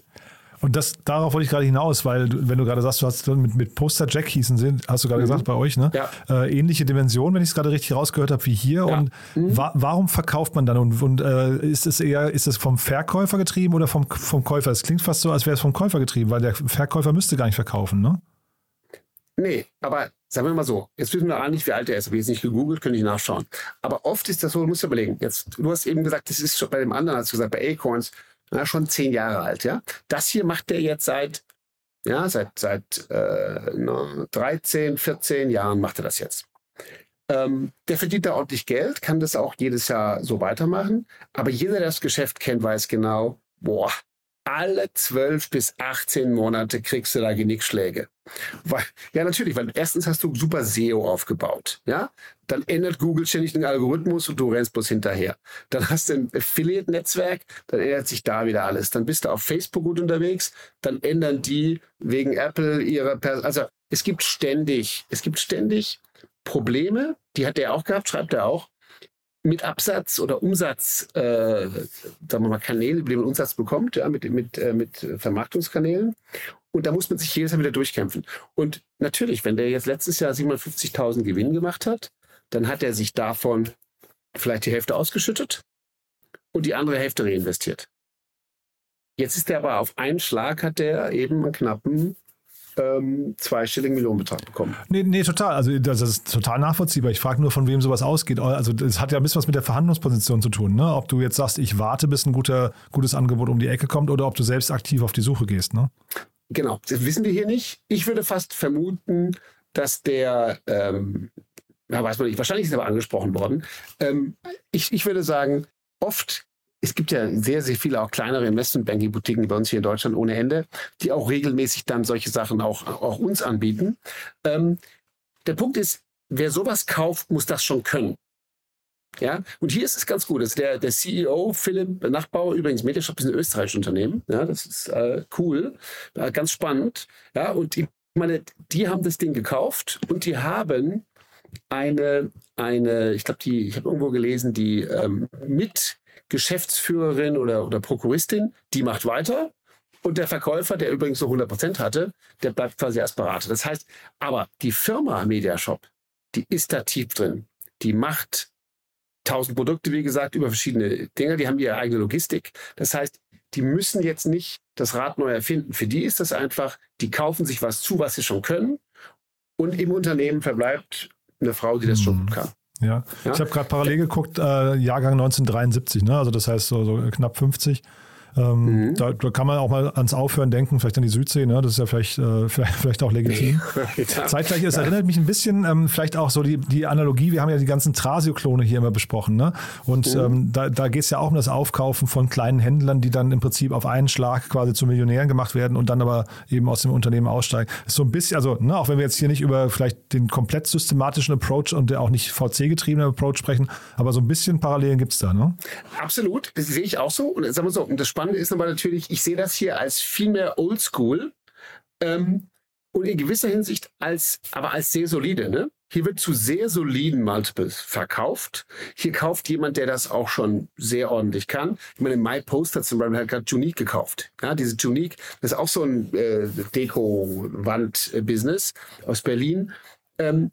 A: Und das, darauf wollte ich gerade hinaus, weil wenn du gerade sagst, du hast mit, mit Poster Jack hießen sind, hast du gerade mhm. gesagt bei euch, ne? Ja. Äh, ähnliche Dimensionen, wenn ich es gerade richtig rausgehört habe, wie hier. Ja. Und mhm. wa warum verkauft man dann? Und, und äh, ist es eher, ist es vom Verkäufer getrieben oder vom, vom Käufer? Es klingt fast so, als wäre es vom Käufer getrieben, weil der Verkäufer müsste gar nicht verkaufen, ne?
D: Nee, aber sagen wir mal so, jetzt wissen wir gar nicht, wie alt er ist. Habe ich jetzt nicht gegoogelt, könnte ich nachschauen. Aber oft ist das so, du musst dir überlegen. Jetzt, du hast eben gesagt, das ist schon bei dem anderen, hast du gesagt, bei Acorns, na, schon zehn Jahre alt, ja. Das hier macht er jetzt seit, ja, seit, seit äh, 13, 14 Jahren macht er das jetzt. Ähm, der verdient da ordentlich Geld, kann das auch jedes Jahr so weitermachen. Aber jeder, der das Geschäft kennt, weiß genau, boah, alle 12 bis 18 Monate kriegst du da Genickschläge. Weil, ja, natürlich, weil erstens hast du super SEO aufgebaut. Ja, dann ändert Google ständig den Algorithmus und du rennst bloß hinterher. Dann hast du ein Affiliate-Netzwerk, dann ändert sich da wieder alles. Dann bist du auf Facebook gut unterwegs, dann ändern die wegen Apple ihre, Pers also es gibt ständig, es gibt ständig Probleme, die hat der auch gehabt, schreibt er auch, mit Absatz oder Umsatz, äh, sagen wir mal, Kanäle, über die man Umsatz bekommt, ja, mit, mit, äh, mit Vermarktungskanälen. Und da muss man sich jedes Mal wieder durchkämpfen. Und natürlich, wenn der jetzt letztes Jahr 750.000 Gewinn gemacht hat, dann hat er sich davon vielleicht die Hälfte ausgeschüttet und die andere Hälfte reinvestiert. Jetzt ist er aber auf einen Schlag hat er eben einen knappen ähm, zweistelligen Millionenbetrag bekommen.
A: Nee, nee, total. Also das ist total nachvollziehbar. Ich frage nur, von wem sowas ausgeht. Also es hat ja ein bisschen was mit der Verhandlungsposition zu tun. Ne? Ob du jetzt sagst, ich warte, bis ein guter, gutes Angebot um die Ecke kommt oder ob du selbst aktiv auf die Suche gehst. Ne?
D: Genau, das wissen wir hier nicht. Ich würde fast vermuten, dass der, ähm, ja, weiß man nicht, wahrscheinlich ist er aber angesprochen worden. Ähm, ich, ich würde sagen, oft es gibt ja sehr, sehr viele auch kleinere Investmentbanking-Boutiquen bei uns hier in Deutschland ohne Ende, die auch regelmäßig dann solche Sachen auch, auch uns anbieten. Ähm, der Punkt ist, wer sowas kauft, muss das schon können. Ja, und hier ist es ganz gut. Das der, der CEO, Philipp Nachbauer, übrigens Mediashop ist ein österreichisches Unternehmen. Ja, das ist äh, cool, äh, ganz spannend. Ja, und ich meine, die haben das Ding gekauft und die haben eine, eine ich glaube, die, ich habe irgendwo gelesen, die ähm, Mitgeschäftsführerin oder, oder Prokuristin, die macht weiter. Und der Verkäufer, der übrigens so 100 Prozent hatte, der bleibt quasi als Berater. Das heißt, aber die Firma Mediashop, die ist da tief drin. Die macht tausend Produkte, wie gesagt, über verschiedene Dinge. Die haben ihre eigene Logistik. Das heißt, die müssen jetzt nicht das Rad neu erfinden. Für die ist das einfach, die kaufen sich was zu, was sie schon können. Und im Unternehmen verbleibt eine Frau, die das schon
A: Mhm.
D: gut kann.
A: Ja,
D: Ja?
A: ich habe gerade parallel geguckt, äh, Jahrgang 1973, ne? also das heißt so, so knapp 50. Ähm,
D: Mhm.
A: da, da kann man auch mal ans Aufhören denken, vielleicht an die Südsee, ne? das ist ja vielleicht, äh, vielleicht, vielleicht auch legitim.
D: Ja.
A: Zeitgleich, es erinnert mich ein bisschen ähm, vielleicht auch so die, die Analogie, wir haben ja die ganzen Trasio-Klone hier immer besprochen. Ne? Und
D: Mhm.
A: ähm, da, da geht es ja auch um das Aufkaufen von kleinen Händlern, die dann im Prinzip auf einen Schlag quasi zu Millionären gemacht werden und dann aber eben aus dem Unternehmen aussteigen. Ist so ein bisschen, also ne, auch wenn wir jetzt hier nicht über vielleicht den komplett systematischen Approach und der auch nicht VC-getriebenen Approach sprechen, aber so ein bisschen Parallelen gibt es da. Ne?
D: Absolut, das sehe ich auch so. Und sagen wir so, das Spannende ist aber natürlich, ich sehe das hier als viel mehr Oldschool ähm, und in gewisser Hinsicht als, aber als sehr solide. Ne? Hier wird zu sehr soliden Multiples verkauft. Hier kauft jemand, der das auch schon sehr ordentlich kann. Ich meine, MyPost hat zum Beispiel hat gerade Tunique gekauft. Ja, diese Tunique, das ist auch so ein äh, Deko-Wand-Business aus Berlin. Ähm,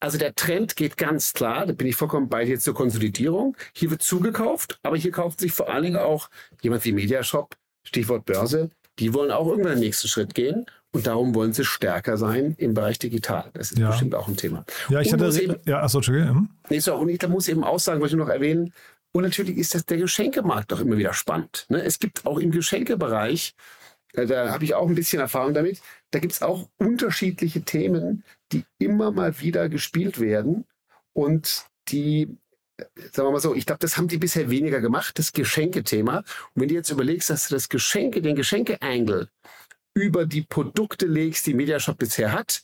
D: also der Trend geht ganz klar, da bin ich vollkommen bei dir zur Konsolidierung. Hier wird zugekauft, aber hier kauft sich vor allen Dingen auch jemand wie Mediashop, Stichwort Börse, die wollen auch irgendwann den nächsten Schritt gehen und darum wollen sie stärker sein im Bereich digital. Das ist
A: Ja.
D: bestimmt auch ein Thema.
A: Ja, ich
D: Und
A: hatte,
D: eben,
A: ja, achso, Entschuldigung. hm?
D: nee, so, und ich muss eben auch sagen, wollte ich noch erwähnen, und natürlich ist das der Geschenkemarkt doch immer wieder spannend. Ne? Es gibt auch im Geschenkebereich, äh, da habe ich auch ein bisschen Erfahrung damit, da gibt es auch unterschiedliche Themen, die immer mal wieder gespielt werden und die, sagen wir mal so, ich glaube, das haben die bisher weniger gemacht, das Geschenkethema. Und wenn du jetzt überlegst, dass du das Geschenke, den Geschenke-Angle über die Produkte legst, die Mediashop bisher hat,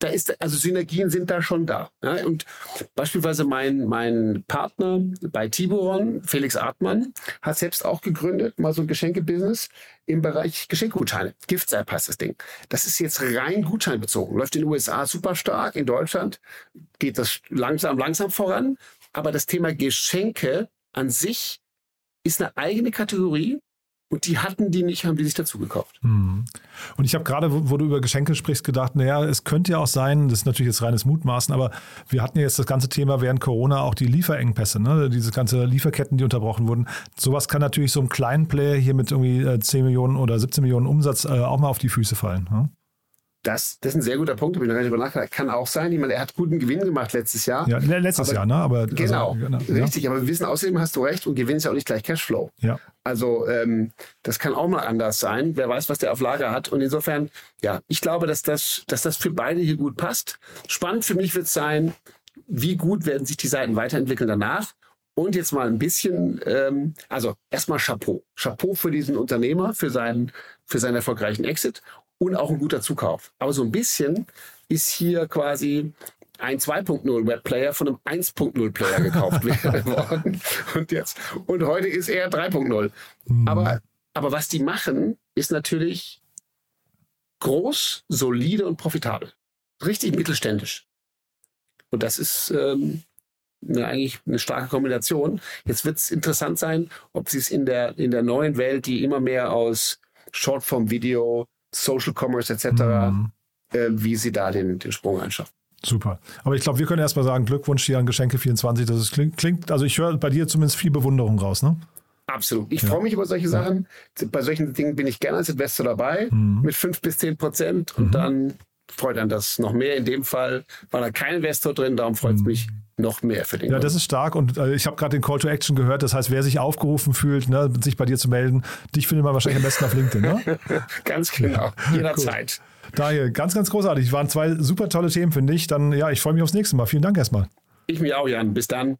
D: da ist, also Synergien sind da schon da. Ja? Und beispielsweise mein, mein Partner bei Tiburon, Felix Artmann, hat selbst auch gegründet, mal so ein Geschenkebusiness im Bereich Geschenkgutscheine. Gifts App heißt das Ding. Das ist jetzt rein gutscheinbezogen. Läuft in den USA super stark. In Deutschland geht das langsam, langsam voran. Aber das Thema Geschenke an sich ist eine eigene Kategorie. Und die hatten die nicht, haben die sich dazu gekauft.
A: Hm. Und ich habe gerade, wo, du über Geschenke sprichst, gedacht, naja, es könnte ja auch sein, das ist natürlich jetzt reines Mutmaßen, aber wir hatten ja jetzt das ganze Thema während Corona auch die Lieferengpässe, ne? diese ganze Lieferketten, die unterbrochen wurden. Sowas kann natürlich so einem kleinen Player hier mit irgendwie äh, 10 Millionen oder 17 Millionen Umsatz äh, auch mal auf die Füße fallen. Ne?
D: Das, das ist ein sehr guter Punkt, habe ich noch gar nicht drüber nachgedacht. Kann auch sein. Ich meine, er hat guten Gewinn gemacht letztes Jahr.
A: Ja, le- letztes
D: Aber-
A: Jahr, ne? Aber,
D: Genau,
A: also, ja.
D: richtig. Aber wir wissen außerdem, hast du recht, und Gewinn ist ja auch nicht gleich Cashflow.
A: Ja.
D: Also ähm, das kann auch mal anders sein. Wer weiß, was der auf Lager hat. Und insofern, ja, ich glaube, dass das, dass das für beide hier gut passt. Spannend für mich wird es sein, wie gut werden sich die Seiten weiterentwickeln danach. Und jetzt mal ein bisschen, ähm, also erstmal Chapeau. Chapeau für diesen Unternehmer, für seinen, für seinen erfolgreichen Exit und auch ein guter Zukauf. Aber so ein bisschen ist hier quasi ein 2.0 Webplayer von einem 1.0 Player gekauft worden. Und jetzt, und heute ist er 3.0. Aber, aber was die machen, ist natürlich groß, solide und profitabel. Richtig mittelständisch. Und das ist ähm, eine, eigentlich eine starke Kombination. Jetzt wird es interessant sein, ob sie es in der, in der neuen Welt, die immer mehr aus Shortform-Video, Social Commerce etc.,
A: Mhm.
D: äh, wie sie da den, den Sprung einschaffen.
A: Super. Aber ich glaube, wir können erstmal sagen, Glückwunsch hier an Geschenke 24. Das ist, klingt, klingt, also ich höre bei dir zumindest viel Bewunderung raus, ne?
D: Absolut. Ich freue mich über solche Sachen. Bei solchen Dingen bin ich gerne als Investor dabei
A: Mhm.
D: mit fünf bis zehn Prozent und dann freut einen das noch mehr. In dem Fall war da kein Investor drin, darum freut es mich noch mehr für den.
A: Mhm. Ja, das ist stark und äh, ich habe gerade den Call to Action gehört. Das heißt, wer sich aufgerufen fühlt, ne, sich bei dir zu melden, dich findet man wahrscheinlich am besten auf LinkedIn, ne?
D: Ganz genau. Jederzeit.
A: Daniel, ganz, ganz großartig. Waren zwei super tolle Themen, finde ich. Dann, ja, ich freue mich aufs nächste Mal. Vielen Dank erstmal.
D: Ich mich auch, Jan. Bis dann.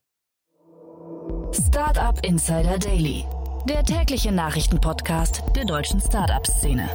B: Startup Insider Daily, der tägliche Nachrichtenpodcast der deutschen Startup-Szene.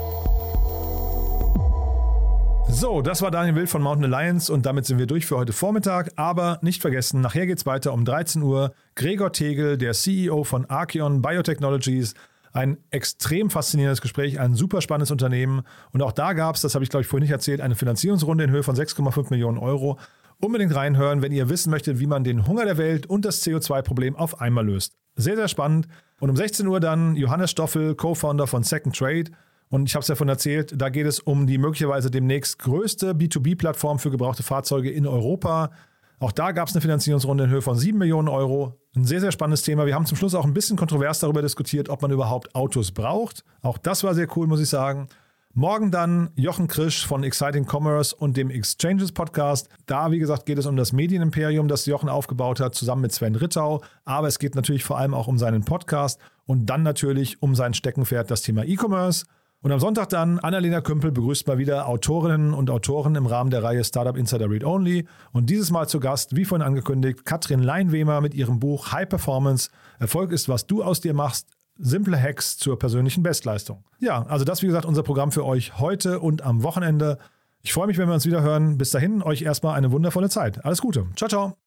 A: So, das war Daniel Wild von Mountain Alliance und damit sind wir durch für heute Vormittag. Aber nicht vergessen, nachher geht es weiter um 13 Uhr. Gregor Tegel, der CEO von Archeon Biotechnologies. Ein extrem faszinierendes Gespräch, ein super spannendes Unternehmen. Und auch da gab es, das habe ich glaube ich vorhin nicht erzählt, eine Finanzierungsrunde in Höhe von 6,5 Millionen Euro. Unbedingt reinhören, wenn ihr wissen möchtet, wie man den Hunger der Welt und das CO2-Problem auf einmal löst. Sehr, sehr spannend. Und um 16 Uhr dann Johannes Stoffel, Co-Founder von Second Trade. Und ich habe es ja davon erzählt, da geht es um die möglicherweise demnächst größte B2B-Plattform für gebrauchte Fahrzeuge in Europa. Auch da gab es eine Finanzierungsrunde in Höhe von 7 Millionen Euro. Ein sehr, sehr spannendes Thema. Wir haben zum Schluss auch ein bisschen kontrovers darüber diskutiert, ob man überhaupt Autos braucht. Auch das war sehr cool, muss ich sagen. Morgen dann Jochen Krisch von Exciting Commerce und dem Exchanges Podcast. Da, wie gesagt, geht es um das Medienimperium, das Jochen aufgebaut hat, zusammen mit Sven Rittau. Aber es geht natürlich vor allem auch um seinen Podcast und dann natürlich um sein Steckenpferd, das Thema E-Commerce. Und am Sonntag dann Annalena Kümpel begrüßt mal wieder Autorinnen und Autoren im Rahmen der Reihe Startup Insider Read Only. Und dieses Mal zu Gast, wie vorhin angekündigt, Katrin Leinwemer mit ihrem Buch High Performance. Erfolg ist, was du aus dir machst. Simple Hacks zur persönlichen Bestleistung. Ja, also das wie gesagt unser Programm für euch heute und am Wochenende. Ich freue mich, wenn wir uns wieder hören. Bis dahin, euch erstmal eine wundervolle Zeit. Alles Gute. Ciao, ciao.